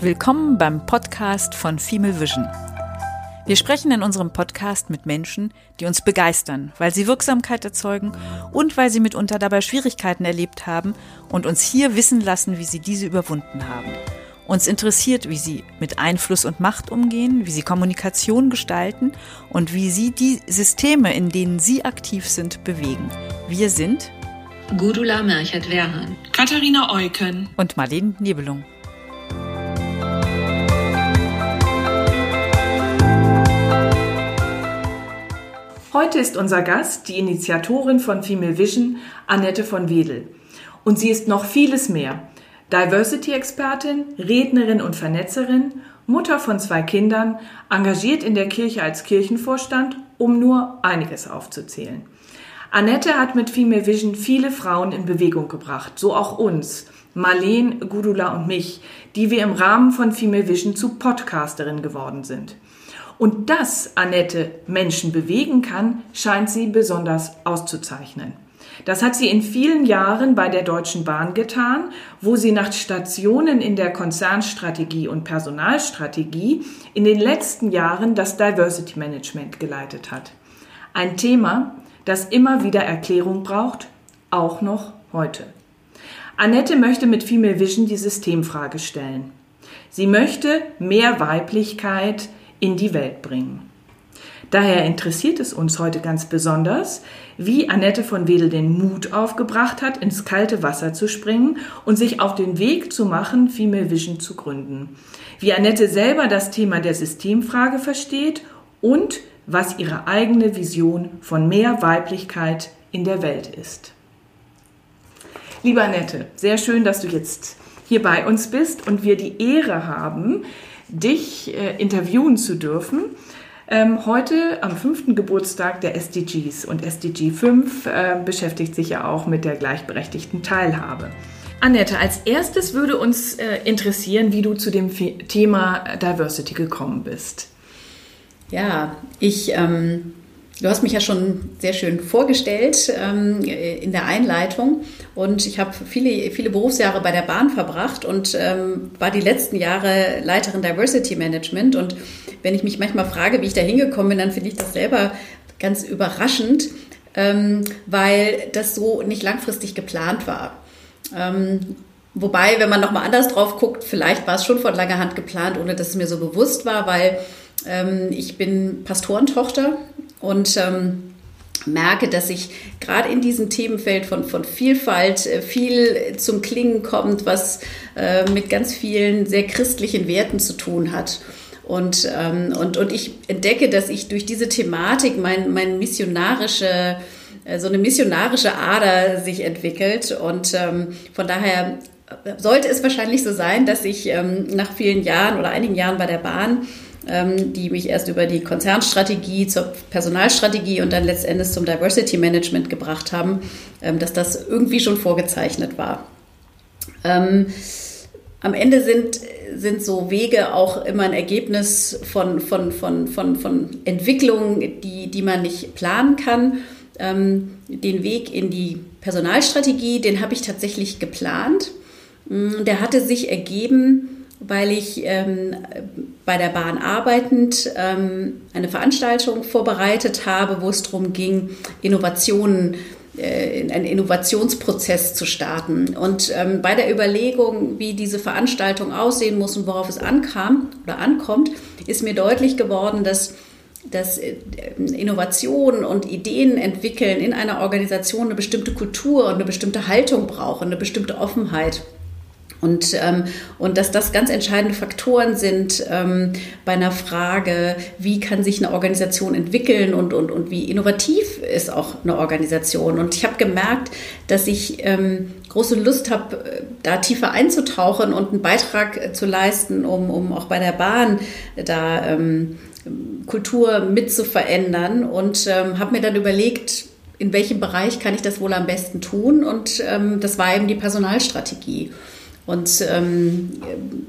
Willkommen beim Podcast von Female Vision. Wir sprechen in unserem Podcast mit Menschen, die uns begeistern, weil sie Wirksamkeit erzeugen und weil sie mitunter dabei Schwierigkeiten erlebt haben und uns hier wissen lassen, wie sie diese überwunden haben. Uns interessiert, wie sie mit Einfluss und Macht umgehen, wie sie Kommunikation gestalten und wie sie die Systeme, in denen sie aktiv sind, bewegen. Wir sind Gudula Merchert-Werhan, Katharina Eucken und Marlene Nebelung. Heute ist unser Gast die Initiatorin von Female Vision, Annette von Wedel. Und sie ist noch vieles mehr. Diversity-Expertin, Rednerin und Vernetzerin, Mutter von zwei Kindern, engagiert in der Kirche als Kirchenvorstand, um nur einiges aufzuzählen. Annette hat mit Female Vision viele Frauen in Bewegung gebracht, so auch uns, Marlene, Gudula und mich, die wir im Rahmen von Female Vision zu Podcasterin geworden sind. Und dass Annette Menschen bewegen kann, scheint sie besonders auszuzeichnen. Das hat sie in vielen Jahren bei der Deutschen Bahn getan, wo sie nach Stationen in der Konzernstrategie und Personalstrategie in den letzten Jahren das Diversity Management geleitet hat. Ein Thema, das immer wieder Erklärung braucht, auch noch heute. Annette möchte mit Female Vision die Systemfrage stellen. Sie möchte mehr Weiblichkeit, in die Welt bringen. Daher interessiert es uns heute ganz besonders, wie Annette von Wedel den Mut aufgebracht hat, ins kalte Wasser zu springen und sich auf den Weg zu machen, Female Vision zu gründen. Wie Annette selber das Thema der Systemfrage versteht und was ihre eigene Vision von mehr Weiblichkeit in der Welt ist. Liebe Annette, sehr schön, dass du jetzt hier bei uns bist und wir die Ehre haben, dich äh, interviewen zu dürfen. Ähm, heute am fünften Geburtstag der SDGs und SDG 5 äh, beschäftigt sich ja auch mit der gleichberechtigten Teilhabe. Annette, als erstes würde uns äh, interessieren, wie du zu dem Thema Diversity gekommen bist. Ja, ich ähm, Du hast mich ja schon sehr schön vorgestellt ähm, in der Einleitung. Und ich habe viele, viele Berufsjahre bei der Bahn verbracht und ähm, war die letzten Jahre Leiterin Diversity Management. Und wenn ich mich manchmal frage, wie ich da hingekommen bin, dann finde ich das selber ganz überraschend, ähm, weil das so nicht langfristig geplant war. Ähm, wobei, wenn man nochmal anders drauf guckt, vielleicht war es schon von langer Hand geplant, ohne dass es mir so bewusst war, weil ähm, ich bin Pastorentochter und ähm, merke, dass ich gerade in diesem Themenfeld von, von Vielfalt äh, viel zum Klingen kommt, was äh, mit ganz vielen sehr christlichen Werten zu tun hat. Und, ähm, und, und ich entdecke, dass ich durch diese Thematik mein, mein missionarische, äh, so eine missionarische Ader sich entwickelt. Und ähm, von daher sollte es wahrscheinlich so sein, dass ich ähm, nach vielen Jahren oder einigen Jahren bei der Bahn die mich erst über die Konzernstrategie zur Personalstrategie und dann letztendlich zum Diversity Management gebracht haben, ähm, dass das irgendwie schon vorgezeichnet war. Ähm, am Ende sind, sind so Wege auch immer ein Ergebnis von, von, von, von, von Entwicklungen, die, die man nicht planen kann. den Weg in die Personalstrategie, den habe ich tatsächlich geplant. Der hatte sich ergeben, weil ich ähm, bei der Bahn arbeitend ähm, eine Veranstaltung vorbereitet habe, wo es darum ging, Innovationen äh, einen Innovationsprozess zu starten. Und ähm, bei der Überlegung, wie diese Veranstaltung aussehen muss und worauf es ankam oder ankommt, ist mir deutlich geworden, dass dass äh, Innovation und Ideen entwickeln in einer Organisation eine bestimmte Kultur und eine bestimmte Haltung brauchen, eine bestimmte Offenheit. Und, ähm, und dass das ganz entscheidende Faktoren sind ähm, bei einer Frage, wie kann sich eine Organisation entwickeln und, und, und wie innovativ ist auch eine Organisation. Und ich habe gemerkt, dass ich ähm, große Lust habe, äh, da tiefer einzutauchen und einen Beitrag äh, zu leisten, um, um auch bei der Bahn da ähm, Kultur mit zu verändern. Und ähm, habe mir dann überlegt, in welchem Bereich kann ich das wohl am besten tun? Und ähm, das war eben die Personalstrategie. Und ähm,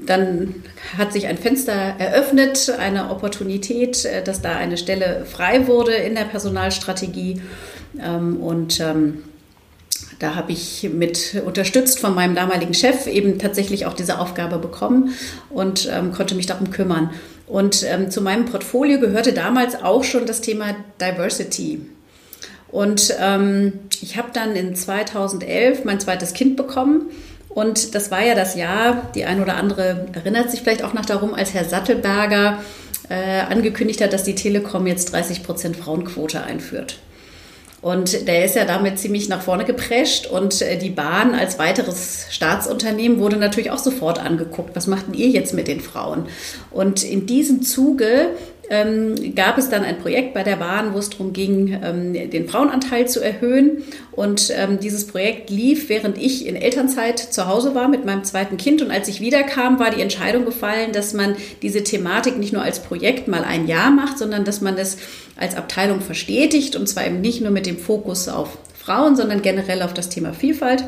dann hat sich ein Fenster eröffnet, eine Opportunität, äh, dass da eine Stelle frei wurde in der Personalstrategie. Ähm, und ähm, da habe ich mit unterstützt von meinem damaligen Chef eben tatsächlich auch diese Aufgabe bekommen und ähm, konnte mich darum kümmern. Und ähm, zu meinem Portfolio gehörte damals auch schon das Thema Diversity. Und ähm, ich habe dann in 2011 mein zweites Kind bekommen. Und das war ja das Jahr, die ein oder andere erinnert sich vielleicht auch noch darum, als Herr Sattelberger äh, angekündigt hat, dass die Telekom jetzt 30 Prozent Frauenquote einführt. Und der ist ja damit ziemlich nach vorne geprescht und äh, die Bahn als weiteres Staatsunternehmen wurde natürlich auch sofort angeguckt. Was machten ihr jetzt mit den Frauen? Und in diesem Zuge ähm, gab es dann ein Projekt bei der Bahn, wo es darum ging, ähm, den Frauenanteil zu erhöhen. Und ähm, dieses Projekt lief, während ich in Elternzeit zu Hause war mit meinem zweiten Kind. Und als ich wiederkam, war die Entscheidung gefallen, dass man diese Thematik nicht nur als Projekt mal ein Jahr macht, sondern dass man es als Abteilung verstetigt. Und zwar eben nicht nur mit dem Fokus auf Frauen, sondern generell auf das Thema Vielfalt.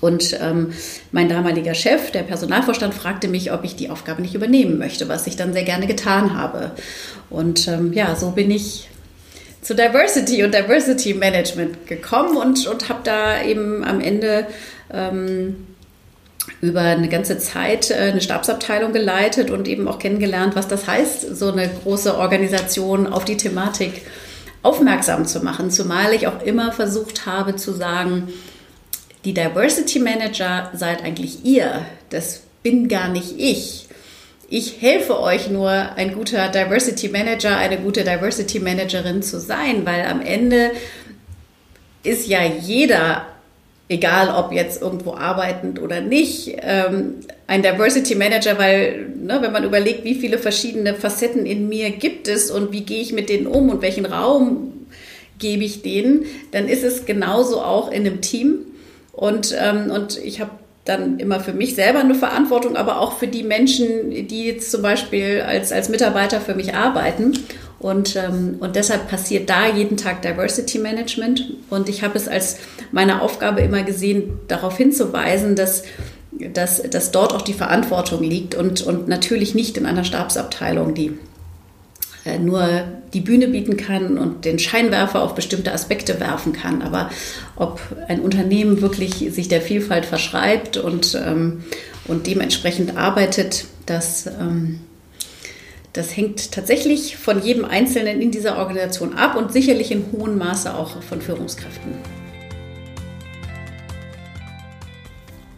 Und ähm, mein damaliger Chef, der Personalvorstand, fragte mich, ob ich die Aufgabe nicht übernehmen möchte, was ich dann sehr gerne getan habe. Und ähm, ja, so bin ich zu Diversity und Diversity Management gekommen und, und habe da eben am Ende ähm, über eine ganze Zeit äh, eine Stabsabteilung geleitet und eben auch kennengelernt, was das heißt, so eine große Organisation auf die Thematik aufmerksam zu machen. Zumal ich auch immer versucht habe zu sagen, die Diversity Manager seid eigentlich ihr. Das bin gar nicht ich. Ich helfe euch nur, ein guter Diversity Manager, eine gute Diversity Managerin zu sein, weil am Ende ist ja jeder, egal ob jetzt irgendwo arbeitend oder nicht, ähm, ein Diversity Manager, weil ne, wenn man überlegt, wie viele verschiedene Facetten in mir gibt es und wie gehe ich mit denen um und welchen Raum gebe ich denen, dann ist es genauso auch in einem Team. Und, ähm, und ich habe dann immer für mich selber eine Verantwortung, aber auch für die Menschen, die jetzt zum Beispiel als, als Mitarbeiter für mich arbeiten. Und, ähm, und deshalb passiert da jeden Tag Diversity Management. Und ich habe es als meine Aufgabe immer gesehen, darauf hinzuweisen, dass, dass, dass dort auch die Verantwortung liegt und, und natürlich nicht in einer Stabsabteilung, die nur die Bühne bieten kann und den Scheinwerfer auf bestimmte Aspekte werfen kann. Aber ob ein Unternehmen wirklich sich der Vielfalt verschreibt und, ähm, und dementsprechend arbeitet, das, ähm, das hängt tatsächlich von jedem Einzelnen in dieser Organisation ab und sicherlich in hohem Maße auch von Führungskräften.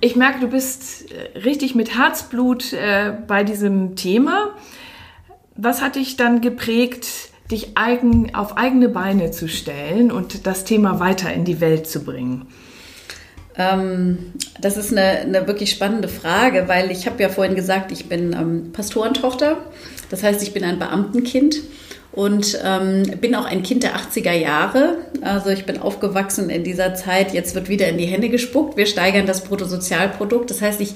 Ich merke, du bist äh, richtig mit Herzblut äh, bei diesem Thema. Was hat dich dann geprägt, dich eigen, auf eigene Beine zu stellen und das Thema weiter in die Welt zu bringen? Ähm, das ist eine, eine, wirklich spannende Frage, weil ich habe ja vorhin gesagt, ich bin ähm, Pastorentochter. Das heißt, ich bin ein Beamtenkind und ähm, bin auch ein Kind der 80er Jahre. Also ich bin aufgewachsen in dieser Zeit. Jetzt wird wieder in die Hände gespuckt. Wir steigern das Bruttosozialprodukt. Das heißt, ich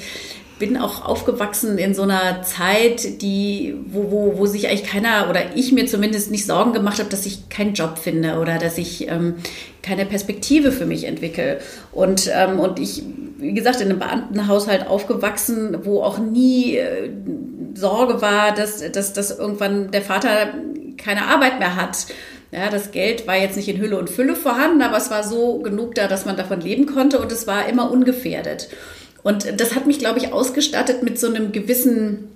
bin auch aufgewachsen in so einer Zeit, die, wo, wo, wo sich eigentlich keiner oder ich mir zumindest nicht Sorgen gemacht habe, dass ich keinen Job finde oder dass ich ähm, keine Perspektive für mich entwickle. Und, ähm, und ich, wie gesagt, in einem Beamtenhaushalt aufgewachsen, wo auch nie äh, Sorge war, dass, dass, dass irgendwann der Vater keine Arbeit mehr hat. Ja, das Geld war jetzt nicht in Hülle und Fülle vorhanden, aber es war so genug da, dass man davon leben konnte und es war immer ungefährdet. Und das hat mich, glaube ich, ausgestattet mit so einem gewissen,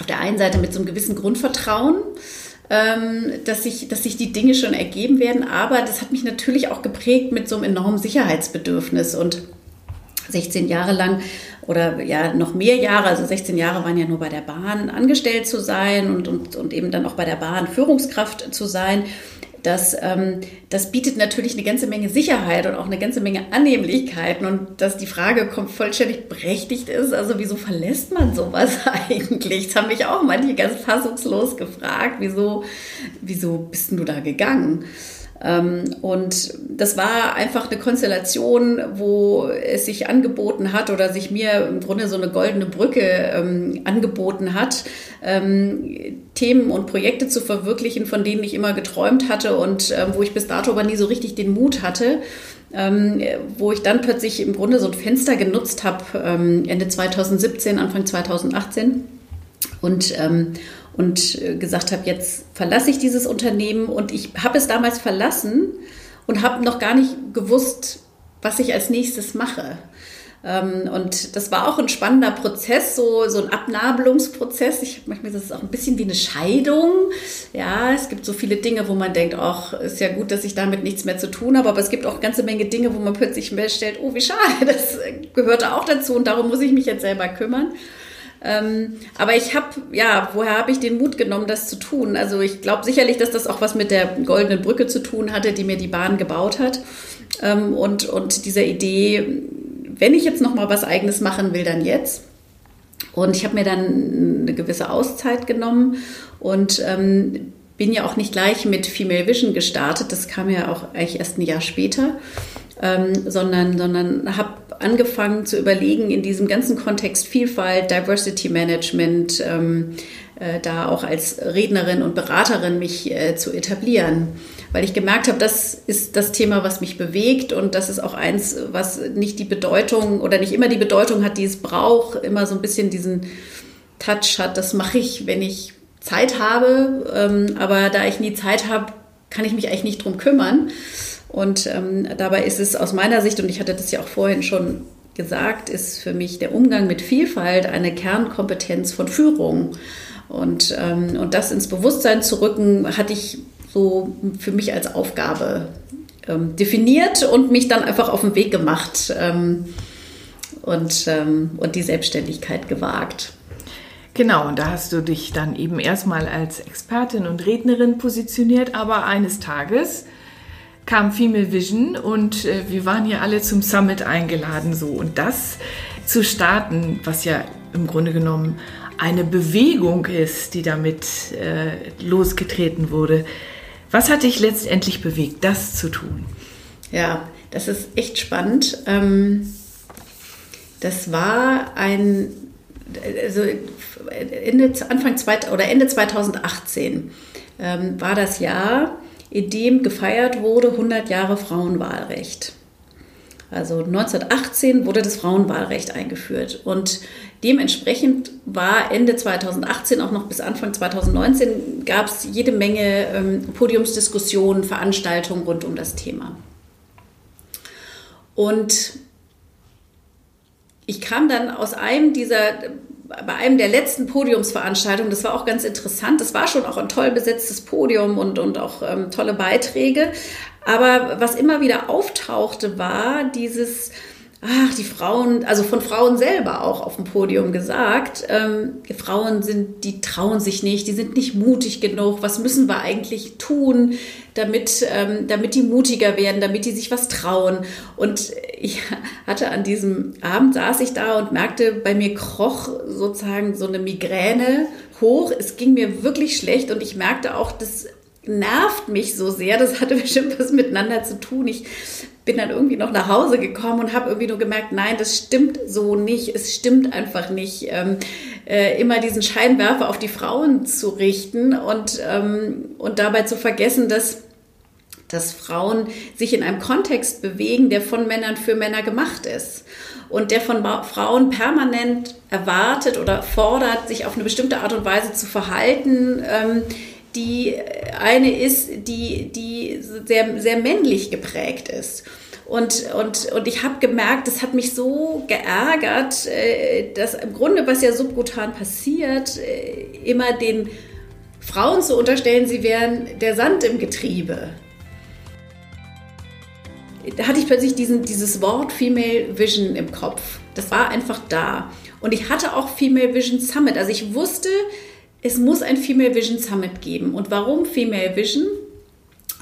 auf der einen Seite mit so einem gewissen Grundvertrauen, ähm, dass, sich, dass sich die Dinge schon ergeben werden. Aber das hat mich natürlich auch geprägt mit so einem enormen Sicherheitsbedürfnis. Und 16 Jahre lang oder ja noch mehr Jahre, also 16 Jahre waren ja nur bei der Bahn angestellt zu sein und, und, und eben dann auch bei der Bahn Führungskraft zu sein das, ähm, das bietet natürlich eine ganze Menge Sicherheit und auch eine ganze Menge Annehmlichkeiten und dass die Frage kommt vollständig berechtigt ist, also wieso verlässt man sowas eigentlich? Das haben mich auch manche ganz fassungslos gefragt, wieso, wieso bist du da gegangen? Ähm, und das war einfach eine Konstellation, wo es sich angeboten hat oder sich mir im Grunde so eine goldene Brücke ähm, angeboten hat, ähm, Themen und Projekte zu verwirklichen, von denen ich immer geträumt hatte und wo ich bis dato aber nie so richtig den Mut hatte. wo ich dann plötzlich im Grunde so ein Fenster genutzt habe, Ende 2017, Anfang 2018. Und, und äh, gesagt habe, jetzt verlasse ich dieses Unternehmen und ich habe es damals verlassen und habe noch gar nicht gewusst, was ich als nächstes mache. Ähm, und das war auch ein spannender Prozess, so, so ein Abnabelungsprozess. Ich manchmal das ist auch ein bisschen wie eine Scheidung. Ja, es gibt so viele Dinge, wo man denkt, ach, ist ja gut, dass ich damit nichts mehr zu tun habe. Aber es gibt auch eine ganze Menge Dinge, wo man plötzlich feststellt, oh, wie schade, das gehörte auch dazu und darum muss ich mich jetzt selber kümmern. Ähm, aber ich habe, ja, woher habe ich den Mut genommen, das zu tun? Also ich glaube sicherlich, dass das auch was mit der goldenen Brücke zu tun hatte, die mir die Bahn gebaut hat. Ähm, und, und dieser Idee, wenn ich jetzt noch mal was Eigenes machen will, dann jetzt. Und ich habe mir dann eine gewisse Auszeit genommen und ähm, bin ja auch nicht gleich mit Female Vision gestartet. Das kam ja auch eigentlich erst ein Jahr später, ähm, sondern, sondern habe angefangen zu überlegen in diesem ganzen Kontext Vielfalt, Diversity Management, ähm, äh, da auch als Rednerin und Beraterin mich äh, zu etablieren weil ich gemerkt habe, das ist das Thema, was mich bewegt und das ist auch eins, was nicht die Bedeutung oder nicht immer die Bedeutung hat, die es braucht, immer so ein bisschen diesen Touch hat. Das mache ich, wenn ich Zeit habe, ähm, aber da ich nie Zeit habe, kann ich mich eigentlich nicht drum kümmern. Und ähm, dabei ist es aus meiner Sicht, und ich hatte das ja auch vorhin schon gesagt, ist für mich der Umgang mit Vielfalt eine Kernkompetenz von Führung. Und, ähm, und das ins Bewusstsein zu rücken, hatte ich so für mich als Aufgabe ähm, definiert und mich dann einfach auf den Weg gemacht ähm, und, ähm, und die Selbstständigkeit gewagt. Genau, und da hast du dich dann eben erstmal als Expertin und Rednerin positioniert, aber eines Tages kam Female Vision und äh, wir waren ja alle zum Summit eingeladen so und das zu starten, was ja im Grunde genommen eine Bewegung ist, die damit äh, losgetreten wurde. Was hat dich letztendlich bewegt, das zu tun? Ja, das ist echt spannend. Ähm, das war ein, also Ende, Anfang oder Ende 2018 ähm, war das Jahr, in dem gefeiert wurde 100 Jahre Frauenwahlrecht. Also 1918 wurde das Frauenwahlrecht eingeführt und dementsprechend war Ende 2018 auch noch bis Anfang 2019 gab es jede Menge ähm, Podiumsdiskussionen, Veranstaltungen rund um das Thema. Und ich kam dann aus einem dieser bei einem der letzten Podiumsveranstaltungen, das war auch ganz interessant, das war schon auch ein toll besetztes Podium und, und auch ähm, tolle Beiträge, aber was immer wieder auftauchte, war dieses, ach, die Frauen, also von Frauen selber auch auf dem Podium gesagt, ähm, Frauen sind, die trauen sich nicht, die sind nicht mutig genug. Was müssen wir eigentlich tun, damit, ähm, damit die mutiger werden, damit die sich was trauen? Und ich hatte an diesem Abend saß ich da und merkte, bei mir kroch sozusagen so eine Migräne hoch. Es ging mir wirklich schlecht und ich merkte auch, dass nervt mich so sehr. Das hatte bestimmt was miteinander zu tun. Ich bin dann irgendwie noch nach Hause gekommen und habe irgendwie nur gemerkt, nein, das stimmt so nicht. Es stimmt einfach nicht, ähm, äh, immer diesen Scheinwerfer auf die Frauen zu richten und, ähm, und dabei zu vergessen, dass dass Frauen sich in einem Kontext bewegen, der von Männern für Männer gemacht ist und der von Frauen permanent erwartet oder fordert, sich auf eine bestimmte Art und Weise zu verhalten, ähm, die eine ist, die, die sehr, sehr männlich geprägt ist. Und, und, und ich habe gemerkt, das hat mich so geärgert, äh, dass im Grunde, was ja subkutan passiert, äh, immer den Frauen zu unterstellen, sie wären der Sand im Getriebe. Da hatte ich plötzlich diesen, dieses Wort Female Vision im Kopf. Das war einfach da. Und ich hatte auch Female Vision Summit. Also ich wusste, es muss ein Female Vision Summit geben. Und warum Female Vision?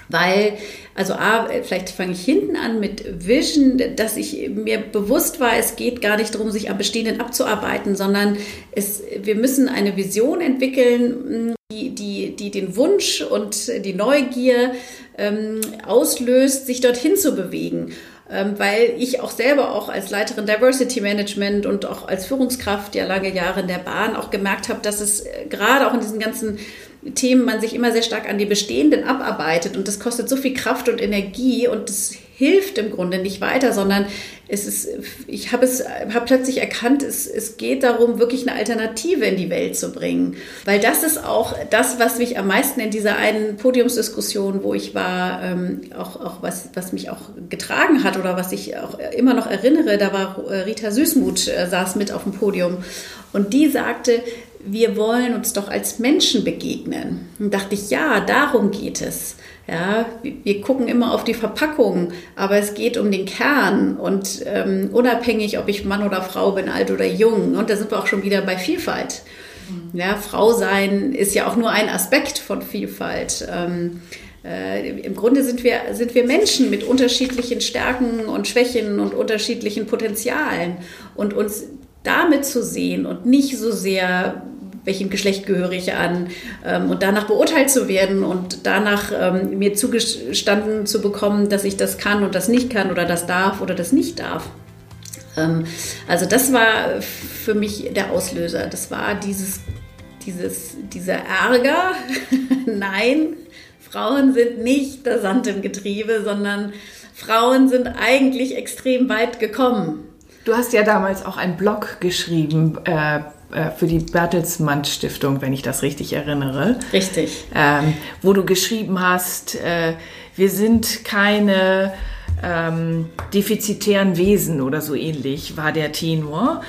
Weil, also A, vielleicht fange ich hinten an mit Vision, dass ich mir bewusst war, es geht gar nicht darum, sich am Bestehenden abzuarbeiten, sondern es, wir müssen eine Vision entwickeln, die, die, die den Wunsch und die Neugier ähm, auslöst, sich dorthin zu bewegen. Ähm, weil ich auch selber auch als Leiterin Diversity Management und auch als Führungskraft ja lange Jahre in der Bahn auch gemerkt habe, dass es äh, gerade auch in diesen ganzen Themen man sich immer sehr stark an die bestehenden abarbeitet und das kostet so viel Kraft und Energie und das hilft im Grunde nicht weiter, sondern es ist, ich habe es, habe plötzlich erkannt, es, es geht darum, wirklich eine Alternative in die Welt zu bringen. Weil das ist auch das, was mich am meisten in dieser einen Podiumsdiskussion, wo ich war, ähm, auch, auch was, was mich auch getragen hat oder was ich auch immer noch erinnere, da war äh, Rita Süßmuth, äh, saß mit auf dem Podium und die sagte, wir wollen uns doch als Menschen begegnen. Und dachte ich, ja, darum geht es. Ja, wir gucken immer auf die Verpackung, aber es geht um den Kern und ähm, unabhängig, ob ich Mann oder Frau bin, alt oder jung. Und da sind wir auch schon wieder bei Vielfalt. Ja, Frau sein ist ja auch nur ein Aspekt von Vielfalt. Ähm, äh, Im Grunde sind wir, sind wir Menschen mit unterschiedlichen Stärken und Schwächen und unterschiedlichen Potenzialen. Und uns damit zu sehen und nicht so sehr welchem Geschlecht gehöre ich an ähm, und danach beurteilt zu werden und danach ähm, mir zugestanden zu bekommen, dass ich das kann und das nicht kann oder das darf oder das nicht darf. Ähm, also das war für mich der Auslöser. Das war dieses, dieses, dieser Ärger. Nein, Frauen sind nicht der Sand im Getriebe, sondern Frauen sind eigentlich extrem weit gekommen. Du hast ja damals auch einen Blog geschrieben äh, für die Bertelsmann Stiftung, wenn ich das richtig erinnere. Richtig. Ähm, wo du geschrieben hast, äh, wir sind keine ähm, defizitären Wesen oder so ähnlich, war der Tenor.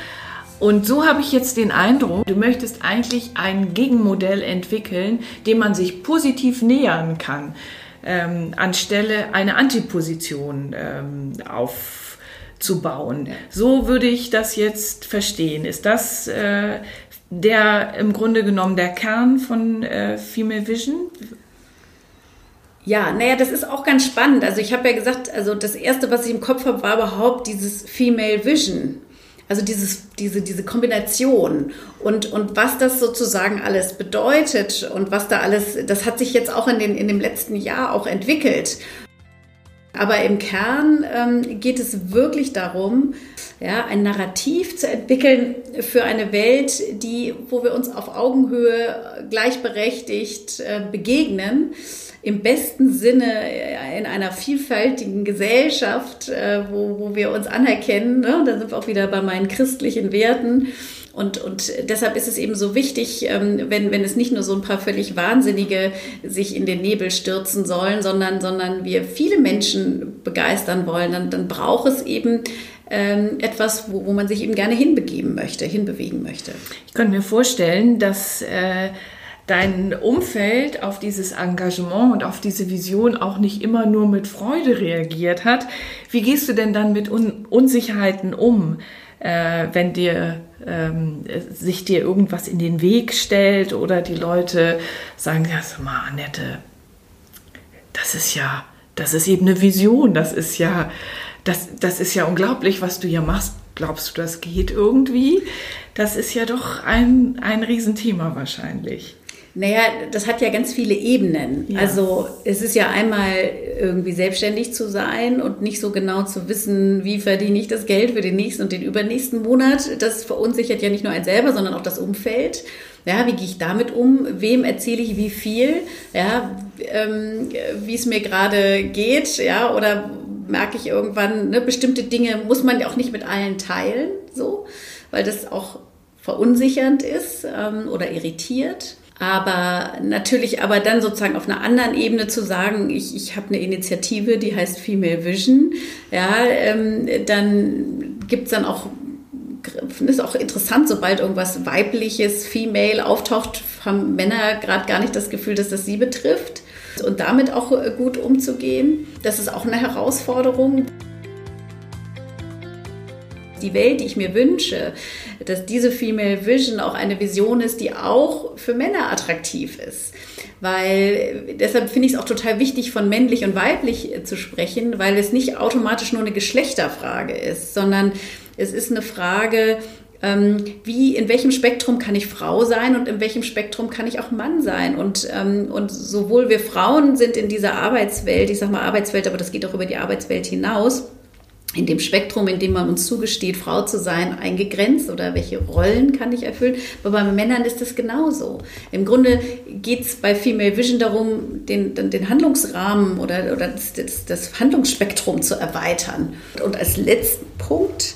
Und so habe ich jetzt den Eindruck, du möchtest eigentlich ein Gegenmodell entwickeln, dem man sich positiv nähern kann, ähm, anstelle eine Antiposition ähm, auf zu bauen. So würde ich das jetzt verstehen. Ist das äh, der im Grunde genommen der Kern von äh, Female Vision? Ja, naja, das ist auch ganz spannend. Also ich habe ja gesagt, also das Erste, was ich im Kopf habe, war überhaupt dieses Female Vision. Also dieses, diese, diese Kombination und, und was das sozusagen alles bedeutet und was da alles, das hat sich jetzt auch in, den, in dem letzten Jahr auch entwickelt. Aber im Kern ähm, geht es wirklich darum, ja, ein Narrativ zu entwickeln für eine Welt, die, wo wir uns auf Augenhöhe gleichberechtigt äh, begegnen. Im besten Sinne äh, in einer vielfältigen Gesellschaft, äh, wo, wo wir uns anerkennen. Ne? Da sind wir auch wieder bei meinen christlichen Werten und, und deshalb ist es eben so wichtig, ähm, wenn, wenn es nicht nur so ein paar völlig Wahnsinnige sich in den Nebel stürzen sollen, sondern, sondern wir viele Menschen begeistern wollen, dann, dann braucht es eben ähm, etwas, wo, wo man sich eben gerne hinbegeben möchte, hinbewegen möchte. Ich könnte mir vorstellen, dass äh, dein Umfeld auf dieses Engagement und auf diese Vision auch nicht immer nur mit Freude reagiert hat. Wie gehst du denn dann mit Un Unsicherheiten um? äh, wenn dir ähm, sich dir irgendwas in den Weg stellt oder die Leute sagen, ja, sag mal, Annette, das ist ja, das ist eben eine Vision, das ist ja, das, das ist ja unglaublich, was du hier machst. Glaubst du, das geht irgendwie? Das ist ja doch ein, ein Riesenthema wahrscheinlich. Naja, das hat ja ganz viele Ebenen. Ja. Also es ist ja einmal irgendwie selbstständig zu sein und nicht so genau zu wissen, wie verdiene ich das Geld für den nächsten und den übernächsten Monat. Das verunsichert ja nicht nur einen selber, sondern auch das Umfeld. Ja, wie gehe ich damit um? Wem erzähle ich wie viel? Ja, ähm, wie es mir gerade geht? Ja, oder merke ich irgendwann, ne, bestimmte Dinge muss man ja auch nicht mit allen teilen, so, weil das auch verunsichernd ist ähm, oder irritiert. Aber natürlich, aber dann sozusagen auf einer anderen Ebene zu sagen, ich, ich habe eine Initiative, die heißt Female Vision, ja, ähm, dann gibt's dann auch ist auch interessant, sobald irgendwas weibliches, female auftaucht, haben Männer gerade gar nicht das Gefühl, dass das sie betrifft. Und damit auch gut umzugehen, das ist auch eine Herausforderung die Welt, die ich mir wünsche, dass diese Female Vision auch eine Vision ist, die auch für Männer attraktiv ist. Weil deshalb finde ich es auch total wichtig, von männlich und weiblich zu sprechen, weil es nicht automatisch nur eine Geschlechterfrage ist, sondern es ist eine Frage, ähm, wie, in welchem Spektrum kann ich Frau sein und in welchem Spektrum kann ich auch Mann sein. Und, ähm, und sowohl wir Frauen sind in dieser Arbeitswelt, ich sage mal Arbeitswelt, aber das geht auch über die Arbeitswelt hinaus, in dem Spektrum, in dem man uns zugesteht, Frau zu sein, eingegrenzt oder welche Rollen kann ich erfüllen. Aber bei Männern ist das genauso. Im Grunde geht es bei Female Vision darum, den, den Handlungsrahmen oder, oder das, das, das, Handlungsspektrum zu erweitern. Und als letzten Punkt,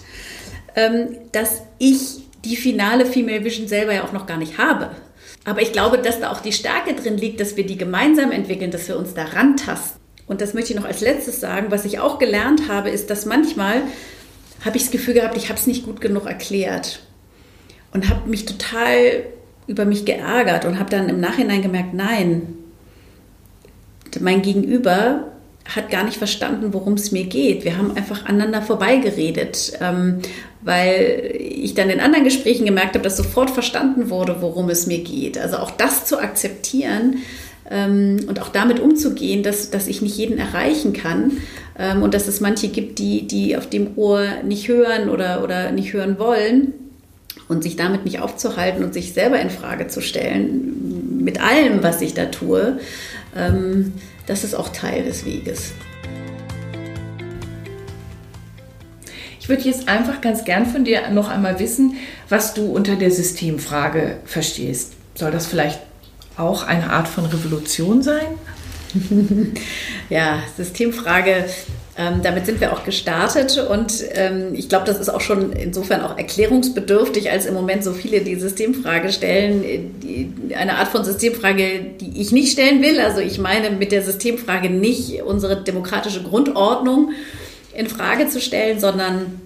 ähm, dass ich die finale Female Vision selber ja auch noch gar nicht habe. Aber ich glaube, dass da auch die Stärke drin liegt, dass wir die gemeinsam entwickeln, dass wir uns da rantasten. Und das möchte ich noch als letztes sagen. Was ich auch gelernt habe, ist, dass manchmal habe ich das Gefühl gehabt, ich habe es nicht gut genug erklärt. Und habe mich total über mich geärgert und habe dann im Nachhinein gemerkt, nein, mein Gegenüber hat gar nicht verstanden, worum es mir geht. Wir haben einfach aneinander vorbeigeredet, ähm, weil ich dann in anderen Gesprächen gemerkt habe, dass sofort verstanden wurde, worum es mir geht. Also auch das zu akzeptieren und auch damit umzugehen, dass, dass ich nicht jeden erreichen kann ähm, und dass es manche gibt, die, die auf dem Ohr nicht hören oder, oder nicht hören wollen und sich damit nicht aufzuhalten und sich selber in Frage zu stellen mit allem, was ich da tue. Ähm, das ist auch Teil des Weges. Ich würde jetzt einfach ganz gern von dir noch einmal wissen, was du unter der Systemfrage verstehst. Soll das vielleicht auch eine Art von Revolution sein? ja, Systemfrage ähm, damit sind wir auch gestartet und ähm, ich glaube, das ist auch schon insofern auch erklärungsbedürftig, als im Moment so viele die Systemfrage stellen. Die, eine Art von Systemfrage, die ich nicht stellen will. Also ich meine mit der Systemfrage nicht unsere demokratische Grundordnung in Frage zu stellen, sondern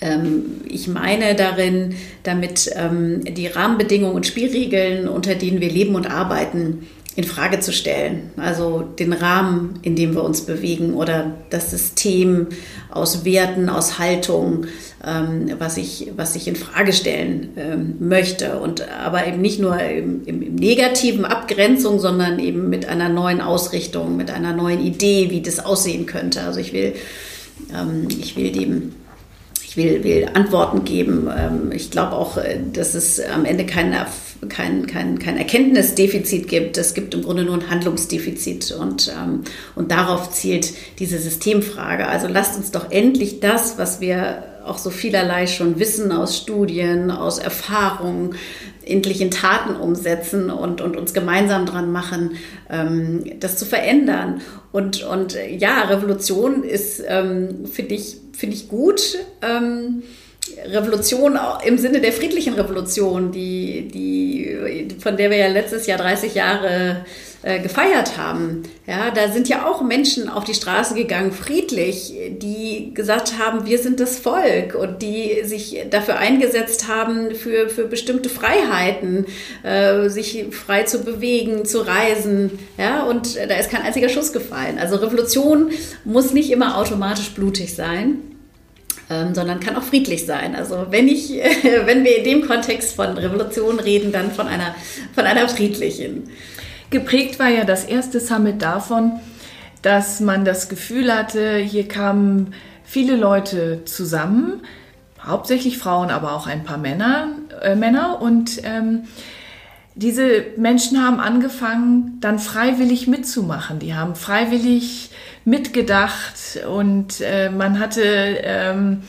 ich meine darin, damit ähm, die Rahmenbedingungen und Spielregeln, unter denen wir leben und arbeiten, in Frage zu stellen. Also den Rahmen, in dem wir uns bewegen oder das System aus Werten, aus Haltung, ähm, was ich, was ich in Frage stellen ähm, möchte. Und aber eben nicht nur im, im, im, negativen Abgrenzung, sondern eben mit einer neuen Ausrichtung, mit einer neuen Idee, wie das aussehen könnte. Also ich will, ähm, ich will dem will, will Antworten geben. Ähm, ich glaube auch, äh, dass es am Ende kein, kein, kein, kein Erkenntnisdefizit gibt. Es gibt im Grunde nur ein Handlungsdefizit und, ähm, und darauf zielt diese Systemfrage. Also lasst uns doch endlich das, was wir auch so vielerlei schon wissen aus Studien, aus Erfahrungen, endlich in Taten umsetzen und, und uns gemeinsam dran machen, ähm, das zu verändern. Und, und ja, Revolution ist, ähm, finde ich, finde ich gut. Ähm, Revolution im Sinne der friedlichen Revolution, die, die, von der wir ja letztes Jahr 30 Jahre äh, gefeiert haben. Ja, da sind ja auch Menschen auf die Straße gegangen, friedlich, die gesagt haben, wir sind das Volk und die sich dafür eingesetzt haben, für, für bestimmte Freiheiten, äh, sich frei zu bewegen, zu reisen. Ja, und da ist kein einziger Schuss gefallen. Also Revolution muss nicht immer automatisch blutig sein. Ähm, sondern kann auch friedlich sein. Also wenn ich, wenn wir in dem Kontext von Revolution reden, dann von einer, von einer friedlichen. Geprägt war ja das erste Summit davon, dass man das Gefühl hatte, hier kamen viele Leute zusammen, hauptsächlich Frauen, aber auch ein paar Männer, äh, Männer und ähm, diese Menschen haben angefangen, dann freiwillig mitzumachen. Die haben freiwillig mitgedacht und äh, man hatte ähm,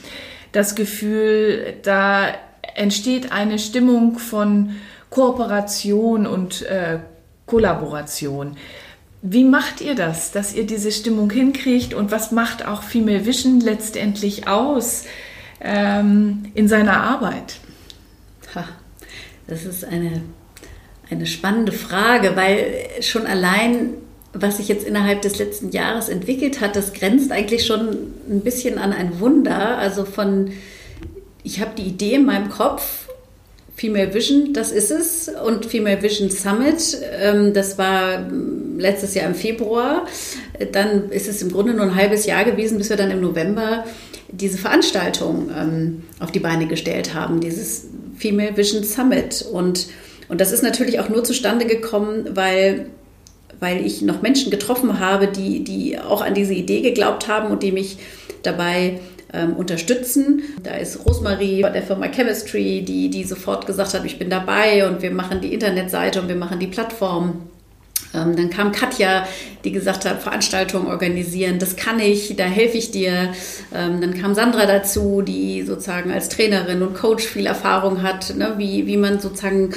das Gefühl, da entsteht eine Stimmung von Kooperation und äh, Kollaboration. Wie macht ihr das, dass ihr diese Stimmung hinkriegt und was macht auch Female Vision letztendlich aus ähm, in seiner Arbeit? Ha, das ist eine, eine spannende Frage, weil schon allein, was sich jetzt innerhalb des letzten Jahres entwickelt hat, das grenzt eigentlich schon ein bisschen an ein Wunder. Also von, ich habe die Idee in meinem Kopf, Female Vision, das ist es. Und Female Vision Summit, ähm, das war letztes Jahr im Februar. Dann ist es im Grunde nur ein halbes Jahr gewesen, bis wir dann im November diese Veranstaltung ähm, auf die Beine gestellt haben, dieses Female Vision Summit. Und, und das ist natürlich auch nur zustande gekommen, weil weil ich noch Menschen getroffen habe, die, die auch an diese Idee geglaubt haben und die mich dabei ähm, unterstützen. Da ist Rosemarie bei der Firma Chemistry, die, die sofort gesagt hat, ich bin dabei und wir machen die Internetseite und wir machen die Plattform. Ähm, dann kam Katja, die gesagt hat, Veranstaltungen organisieren, das kann ich, da helfe ich dir. Ähm, dann kam Sandra dazu, die sozusagen als Trainerin und Coach viel Erfahrung hat, ne, wie, wie man sozusagen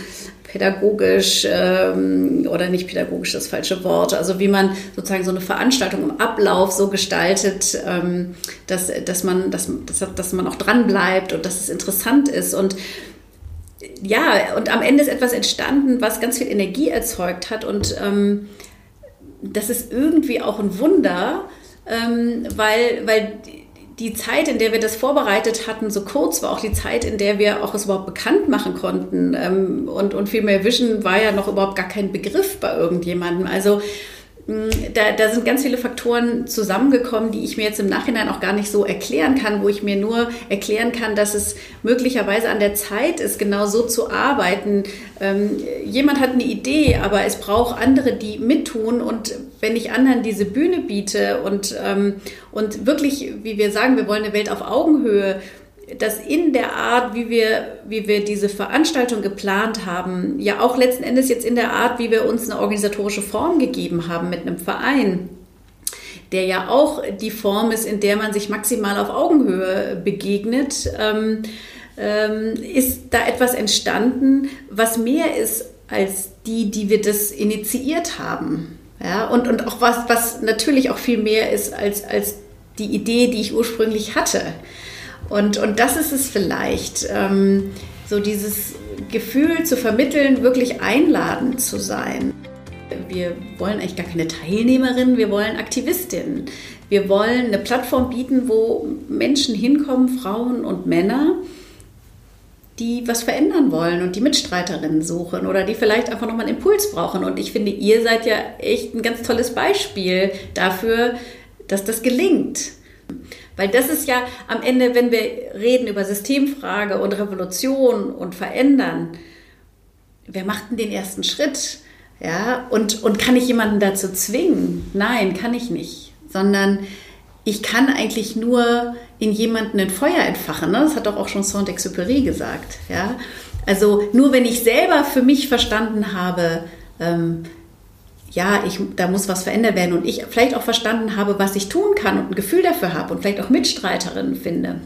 pädagogisch ähm, oder nicht pädagogisch das falsche Wort, also wie man sozusagen so eine Veranstaltung im Ablauf so gestaltet, ähm, dass, dass, man, dass, dass, dass man auch dran bleibt und dass es interessant ist und ja, und am Ende ist etwas entstanden, was ganz viel Energie erzeugt hat. Und ähm, das ist irgendwie auch ein Wunder, ähm, weil, weil die Zeit, in der wir das vorbereitet hatten, so kurz war auch die Zeit, in der wir auch es überhaupt bekannt machen konnten. Ähm, und, und Female Vision war ja noch überhaupt gar kein Begriff bei irgendjemandem. Also da, da sind ganz viele Faktoren zusammengekommen, die ich mir jetzt im Nachhinein auch gar nicht so erklären kann, wo ich mir nur erklären kann, dass es möglicherweise an der Zeit ist, genau so zu arbeiten. Ähm, jemand hat eine Idee, aber es braucht andere, die mittun. Und wenn ich anderen diese Bühne biete und, ähm, und wirklich, wie wir sagen, wir wollen eine Welt auf Augenhöhe, dass in der Art, wie wir, wie wir diese Veranstaltung geplant haben, ja auch letzten Endes jetzt in der Art, wie wir uns eine organisatorische Form gegeben haben mit einem Verein, der ja auch die Form ist, in der man sich maximal auf Augenhöhe begegnet, ähm, ähm, ist da etwas entstanden, was mehr ist als die, die wir das initiiert haben. Ja, und, und auch was, was natürlich auch viel mehr ist als, als die Idee, die ich ursprünglich hatte. Und, und das ist es vielleicht, ähm, so dieses Gefühl zu vermitteln, wirklich einladend zu sein. Wir wollen eigentlich gar keine Teilnehmerinnen, wir wollen Aktivistinnen. Wir wollen eine Plattform bieten, wo Menschen hinkommen, Frauen und Männer, die was verändern wollen und die Mitstreiterinnen suchen oder die vielleicht einfach nochmal einen Impuls brauchen. Und ich finde, ihr seid ja echt ein ganz tolles Beispiel dafür, dass das gelingt. Weil das ist ja am Ende, wenn wir reden über Systemfrage und Revolution und Verändern, wer macht denn den ersten Schritt? Ja, und, und kann ich jemanden dazu zwingen? Nein, kann ich nicht. Sondern ich kann eigentlich nur in jemanden ein Feuer entfachen. Ne? Das hat doch auch schon Saint-Exupéry gesagt. Ja? Also nur wenn ich selber für mich verstanden habe, ähm, ja, ich, da muss was verändert werden und ich vielleicht auch verstanden habe, was ich tun kann und ein Gefühl dafür habe und vielleicht auch Mitstreiterinnen finde,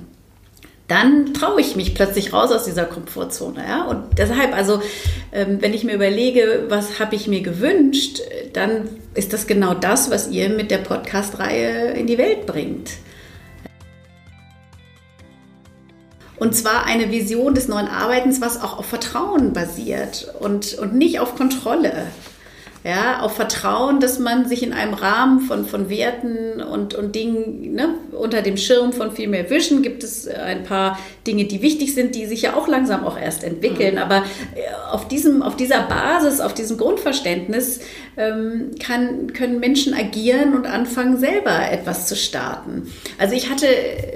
dann traue ich mich plötzlich raus aus dieser Komfortzone. Ja? Und deshalb, also, ähm, wenn ich mir überlege, was habe ich mir gewünscht, dann ist das genau das, was ihr mit der Podcast-Reihe in die Welt bringt. Und zwar eine Vision des neuen Arbeitens, was auch auf Vertrauen basiert und, und nicht auf Kontrolle ja, auf Vertrauen, dass man sich in einem Rahmen von, von Werten und, und Dingen, ne, unter dem Schirm von Female Vision gibt es ein paar Dinge, die wichtig sind, die sich ja auch langsam auch erst entwickeln. Mhm. Aber äh, auf, diesem, auf dieser Basis, auf diesem Grundverständnis kann, können Menschen agieren und anfangen, selber etwas zu starten. Also ich hatte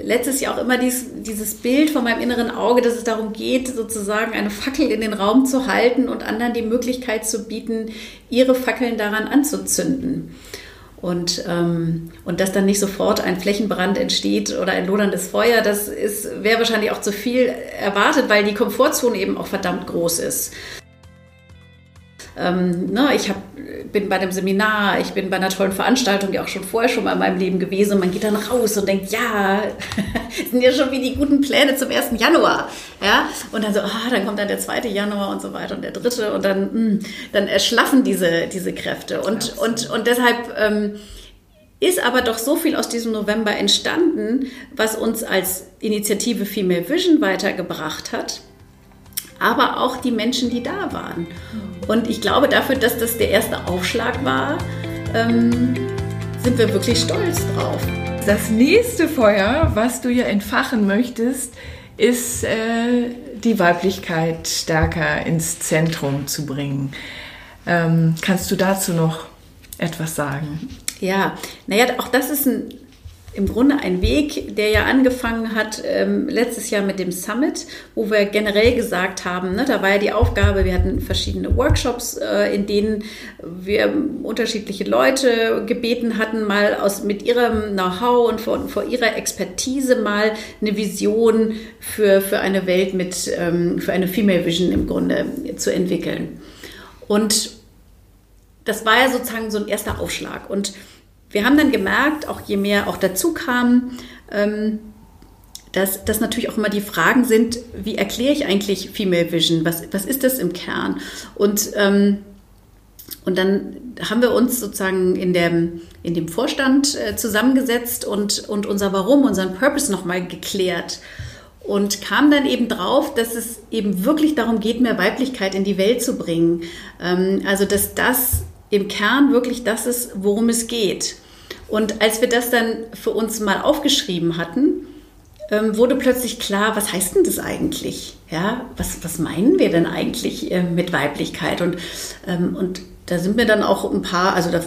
letztes Jahr auch immer dies, dieses Bild von meinem inneren Auge, dass es darum geht, sozusagen eine Fackel in den Raum zu halten und anderen die Möglichkeit zu bieten, ihre Fackeln daran anzuzünden. Und, ähm, und dass dann nicht sofort ein Flächenbrand entsteht oder ein loderndes Feuer, das wäre wahrscheinlich auch zu viel erwartet, weil die Komfortzone eben auch verdammt groß ist. Ähm, ne, ich hab, bin bei einem Seminar, ich bin bei einer tollen Veranstaltung, die auch schon vorher schon mal in meinem Leben gewesen. Und man geht dann raus und denkt, ja, sind ja schon wie die guten Pläne zum 1. Januar. Ja? Und dann so, ah, dann kommt dann der 2. Januar und so weiter und der 3. Und dann, mh, hm, dann erschlaffen diese, diese Kräfte. Und, und, und deshalb ähm, ist aber doch so viel aus diesem November entstanden, was uns als Initiative Female Vision weitergebracht hat aber auch die Menschen, die da waren. Und ich glaube, dafür, dass das der erste Aufschlag war, ähm, sind wir wirklich stolz drauf. Das nächste Feuer, was du ja entfachen möchtest, ist äh, die Weiblichkeit stärker ins Zentrum zu bringen. Ähm, kannst du dazu noch etwas sagen? Ja, naja, auch das ist ein im Grunde ein Weg, der ja angefangen hat ähm, letztes Jahr mit dem Summit, wo wir generell gesagt haben, ne, da war ja die Aufgabe, wir hatten verschiedene Workshops, äh, in denen wir unterschiedliche Leute gebeten hatten, mal aus, mit ihrem Know-how und vor, vor, ihrer Expertise mal eine Vision für, für eine Welt mit, ähm, für eine Female Vision im Grunde zu entwickeln. Und das war ja sozusagen so ein erster Aufschlag. Und wir haben dann gemerkt, auch je mehr auch dazu kam, ähm, dass das natürlich auch immer die Fragen sind, wie erkläre ich eigentlich Female Vision? Was, was ist das im Kern? Und, ähm, und dann haben wir uns sozusagen in dem, in dem Vorstand äh, zusammengesetzt und, und unser Warum, unseren Purpose nochmal geklärt und kam dann eben drauf, dass es eben wirklich darum geht, mehr Weiblichkeit in die Welt zu bringen. Ähm, also dass das im Kern wirklich das ist, worum es geht. Und als wir das dann für uns mal aufgeschrieben hatten, ähm, wurde plötzlich klar, was heißt denn das eigentlich? Ja, was, was meinen wir denn eigentlich äh, mit Weiblichkeit? Und, ähm, und da sind mir dann auch ein paar, also da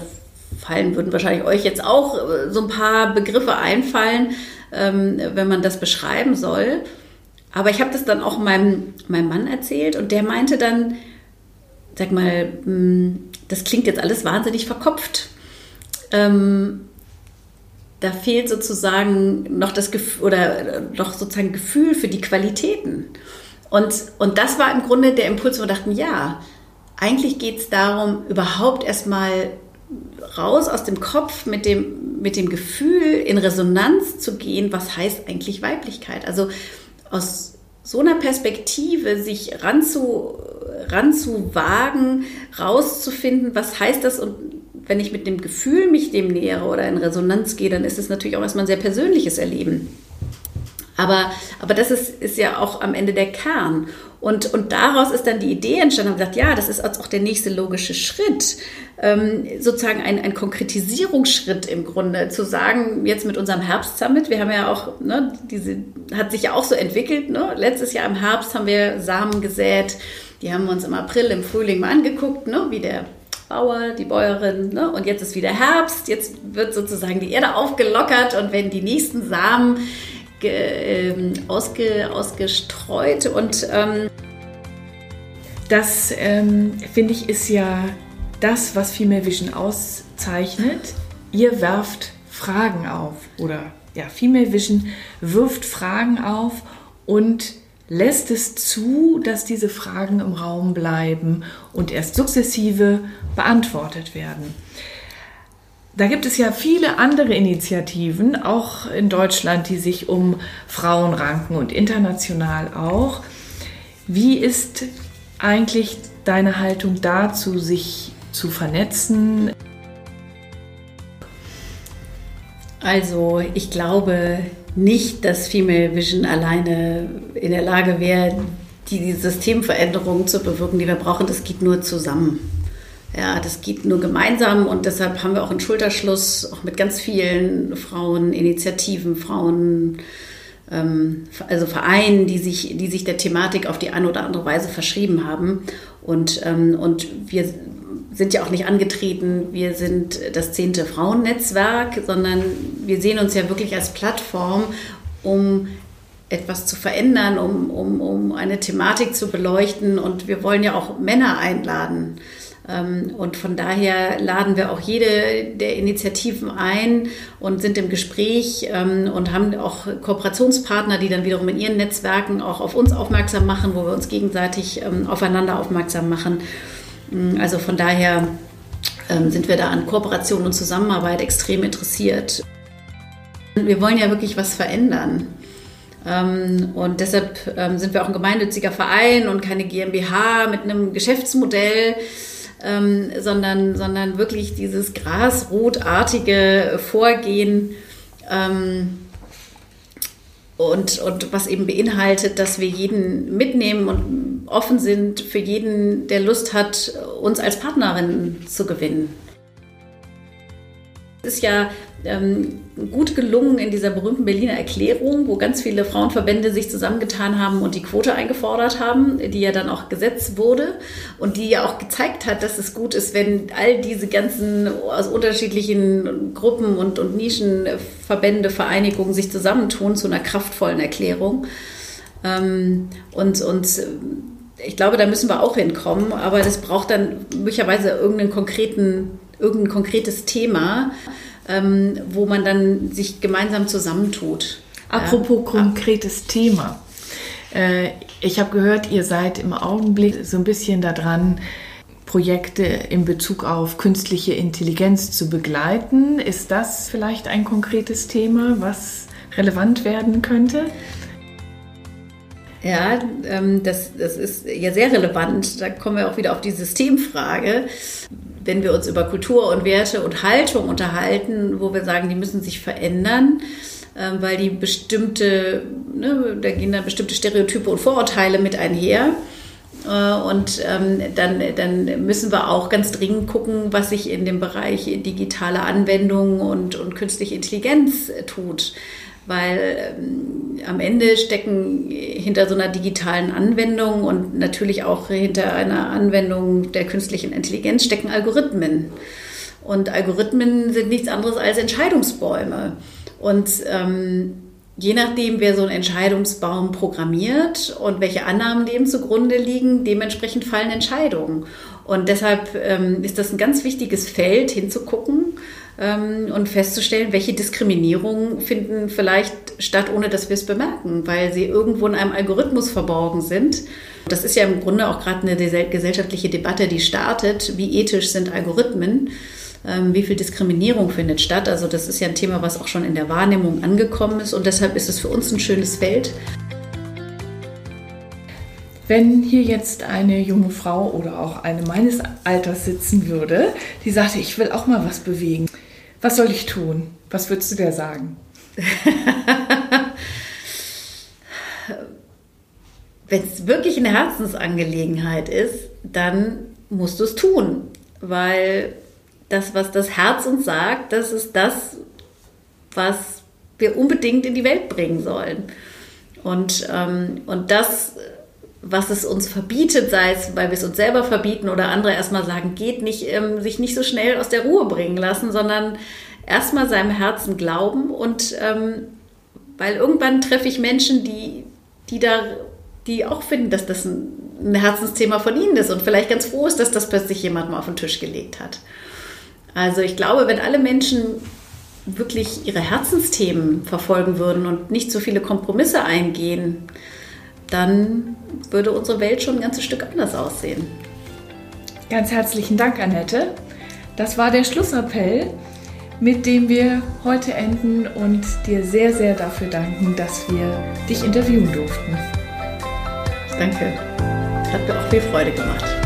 fallen, würden wahrscheinlich euch jetzt auch äh, so ein paar Begriffe einfallen, ähm, wenn man das beschreiben soll. Aber ich habe das dann auch meinem, meinem Mann erzählt und der meinte dann, sag mal, hm, das klingt jetzt alles wahnsinnig verkopft. Ähm, da fehlt sozusagen noch das Gefühl oder noch sozusagen Gefühl für die Qualitäten. Und, und das war im Grunde der Impuls, wo wir dachten, ja, eigentlich geht es darum, überhaupt erstmal raus aus dem Kopf mit dem, mit dem Gefühl in Resonanz zu gehen, was heißt eigentlich Weiblichkeit. Also aus so einer Perspektive sich ranzu, ranzuwagen, rauszufinden, was heißt das und wenn ich mit dem Gefühl mich dem nähere oder in Resonanz gehe, dann ist es natürlich auch erstmal ein sehr persönliches Erleben. Aber, aber das ist, ist ja auch am Ende der Kern. Und, und daraus ist dann die Idee entstanden und gesagt, ja, das ist auch der nächste logische Schritt, ähm, sozusagen ein, ein Konkretisierungsschritt im Grunde, zu sagen, jetzt mit unserem Herbst-Summit, wir haben ja auch, ne, diese, hat sich ja auch so entwickelt, ne? letztes Jahr im Herbst haben wir Samen gesät, die haben wir uns im April, im Frühling mal angeguckt, ne, wie der Bauer, die Bäuerin, ne? und jetzt ist wieder Herbst, jetzt wird sozusagen die Erde aufgelockert und wenn die nächsten Samen ähm, ausge, ausgestreut und ähm das ähm, finde ich ist ja das, was Female Vision auszeichnet. Ihr werft Fragen auf oder ja, Female Vision wirft Fragen auf und lässt es zu, dass diese Fragen im Raum bleiben und erst sukzessive beantwortet werden. Da gibt es ja viele andere Initiativen, auch in Deutschland, die sich um Frauen ranken und international auch. Wie ist eigentlich deine Haltung dazu, sich zu vernetzen? Also ich glaube nicht, dass Female Vision alleine in der Lage wäre, die Systemveränderungen zu bewirken, die wir brauchen. Das geht nur zusammen. Ja, das geht nur gemeinsam und deshalb haben wir auch einen Schulterschluss, auch mit ganz vielen Frauen, Initiativen, Frauen, ähm, also Vereinen, die sich, die sich der Thematik auf die eine oder andere Weise verschrieben haben. Und, ähm, und wir sind ja auch nicht angetreten, wir sind das zehnte Frauennetzwerk, sondern wir sehen uns ja wirklich als Plattform, um etwas zu verändern, um, um, um eine Thematik zu beleuchten. Und wir wollen ja auch Männer einladen. Ähm, und von daher laden wir auch jede der Initiativen ein und sind im Gespräch ähm, und haben auch Kooperationspartner, die dann wiederum in ihren Netzwerken auch auf uns aufmerksam machen, wo wir uns gegenseitig ähm, aufeinander aufmerksam machen. Mm, also von daher sind wir da an Kooperation und Zusammenarbeit extrem interessiert. Wir wollen ja wirklich was verändern. Und deshalb sind wir auch ein gemeinnütziger Verein und keine GmbH mit einem Geschäftsmodell, ähm, sondern, sondern wirklich dieses grasrotartige Vorgehen ähm, und, und was eben beinhaltet, dass wir jeden mitnehmen und offen sind für jeden, der Lust hat, uns als Partnerin zu gewinnen. Es ist ja ähm, gut gelungen in dieser berühmten Berliner Erklärung, wo ganz viele Frauenverbände sich zusammengetan haben und die Quote eingefordert haben, die ja dann auch gesetzt wurde und die ja auch gezeigt hat, dass es gut ist, wenn all diese ganzen aus unterschiedlichen Gruppen und, und Nischenverbände, Vereinigungen sich zusammentun zu einer kraftvollen Erklärung. Ähm, und, und ich glaube, da müssen wir auch hinkommen, aber das braucht dann möglicherweise irgendeinen konkreten, irgendein konkretes Thema ähm, wo man dann sich gemeinsam zusammentut. Apropos ja. konkretes Thema. Äh, ich habe gehört, ihr seid im Augenblick so ein bisschen daran, Projekte in Bezug auf künstliche Intelligenz zu begleiten. Ist das vielleicht ein konkretes Thema, was relevant werden könnte? Ja, ähm, das, das ist ja sehr relevant. Da kommen wir auch wieder auf die Systemfrage. Wenn wir uns über Kultur und Werte und Haltung unterhalten, wo wir sagen, die müssen sich verändern, ähm, weil die bestimmte, ne, da gehen da bestimmte Stereotype und Vorurteile mit einher. Äh, und ähm, dann, dann müssen wir auch ganz dringend gucken, was sich in dem Bereich digitale Anwendungen und, und künstliche Intelligenz tut weil ähm, am Ende stecken hinter so einer digitalen Anwendung und natürlich auch hinter einer Anwendung der künstlichen Intelligenz stecken Algorithmen. Und Algorithmen sind nichts anderes als Entscheidungsbäume. Und ähm, je nachdem, wer so einen Entscheidungsbaum programmiert und welche Annahmen dem zugrunde liegen, dementsprechend fallen Entscheidungen. Und deshalb ähm, ist das ein ganz wichtiges Feld hinzugucken ähm, und festzustellen, welche Diskriminierungen finden vielleicht statt, ohne dass wir es bemerken, weil sie irgendwo in einem Algorithmus verborgen sind. Das ist ja im Grunde auch gerade eine gesellschaftliche Debatte, die startet. Wie ethisch sind Algorithmen? Ähm, wie viel Diskriminierung findet statt? Also das ist ja ein Thema, was auch schon in der Wahrnehmung angekommen ist und deshalb ist es für uns ein schönes Feld. Wenn hier jetzt eine junge Frau oder auch eine meines Alters sitzen würde, die sagte, ich will auch mal was bewegen. Was soll ich tun? Was würdest du dir sagen? Wenn es wirklich eine Herzensangelegenheit ist, dann musst du es tun, weil das, was das Herz uns sagt, das ist das, was wir unbedingt in die Welt bringen sollen. Und, ähm, und das, was es uns verbietet, sei es, weil wir es uns selber verbieten oder andere erstmal sagen, geht nicht, ähm, sich nicht so schnell aus der Ruhe bringen lassen, sondern erstmal seinem Herzen glauben und ähm, weil irgendwann treffe ich Menschen, die, die da, die auch finden, dass das ein, ein Herzensthema von ihnen ist und vielleicht ganz froh ist, dass das plötzlich jemand mal auf den Tisch gelegt hat. Also ich glaube, wenn alle Menschen wirklich ihre Herzensthemen verfolgen würden und nicht so viele Kompromisse eingehen, dann würde unsere Welt schon ein ganzes Stück anders aussehen. Ganz herzlichen Dank, Annette. Das war der Schlussappell, mit dem wir heute enden und dir sehr, sehr dafür danken, dass wir dich interviewen durften. Danke. Hat mir auch viel Freude gemacht.